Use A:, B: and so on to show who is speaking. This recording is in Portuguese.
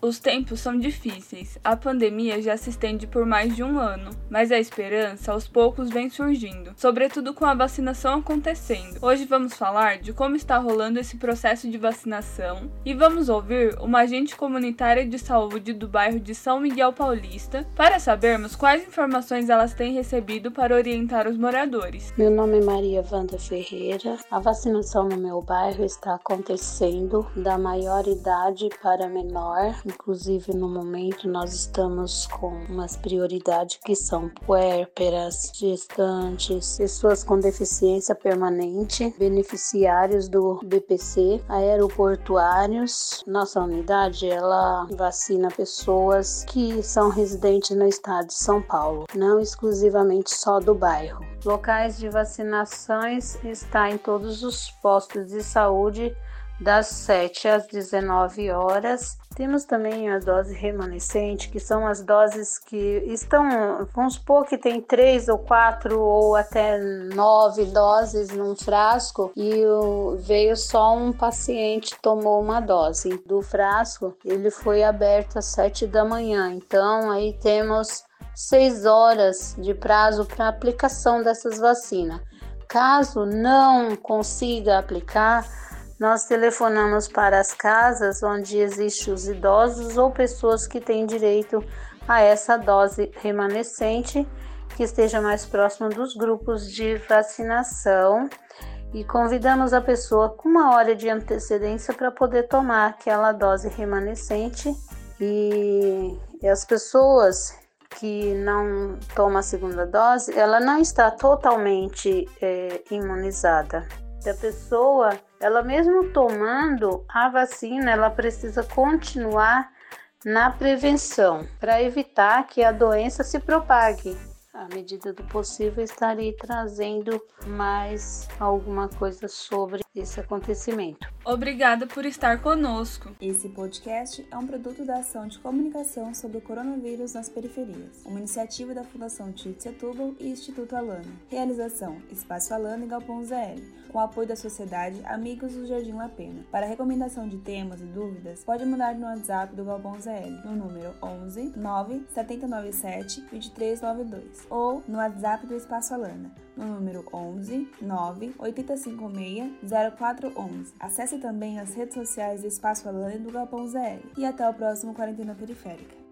A: os tempos são difíceis. A pandemia já se estende por mais de um ano, mas a esperança aos poucos vem surgindo, sobretudo com a vacinação acontecendo. Hoje vamos falar de como está rolando esse processo de vacinação e vamos ouvir uma agente comunitária de saúde do bairro de São Miguel Paulista para sabermos quais informações elas têm recebido para orientar os moradores.
B: Meu nome é Maria Wanda Ferreira. A vacinação no meu bairro está acontecendo da maior idade para menor Inclusive, no momento, nós estamos com umas prioridades que são puérperas, gestantes, pessoas com deficiência permanente, beneficiários do BPC, aeroportuários. Nossa unidade, ela vacina pessoas que são residentes no estado de São Paulo, não exclusivamente só do bairro. Locais de vacinações está em todos os postos de saúde das 7 às 19 horas. Temos também a dose remanescente, que são as doses que estão, vamos supor que tem três ou quatro ou até nove doses num frasco e veio só um paciente tomou uma dose do frasco. Ele foi aberto às 7 da manhã, então aí temos seis horas de prazo para aplicação dessas vacinas. Caso não consiga aplicar, nós telefonamos para as casas onde existem os idosos ou pessoas que têm direito a essa dose remanescente que esteja mais próximo dos grupos de vacinação. E convidamos a pessoa com uma hora de antecedência para poder tomar aquela dose remanescente. E, as pessoas que não tomam a segunda dose, ela não está totalmente é, imunizada. A pessoa, ela mesmo tomando a vacina, ela precisa continuar na prevenção para evitar que a doença se propague à medida do possível, estarei trazendo mais alguma coisa sobre esse acontecimento.
A: Obrigada por estar conosco.
C: Esse podcast é um produto da ação de comunicação sobre o coronavírus nas periferias, uma iniciativa da Fundação Tite Setúbal e Instituto Alana. Realização: Espaço Alana e Galpão ZL, com apoio da Sociedade Amigos do Jardim La Pena. Para recomendação de temas e dúvidas, pode mandar no WhatsApp do Galpão ZL, no número 11 9 797 2392 ou no WhatsApp do Espaço Alana, no número 11 9 856 0411. Acesse também as redes sociais do Espaço Alana e do Galpão ZL. E até o próximo Quarentena Periférica.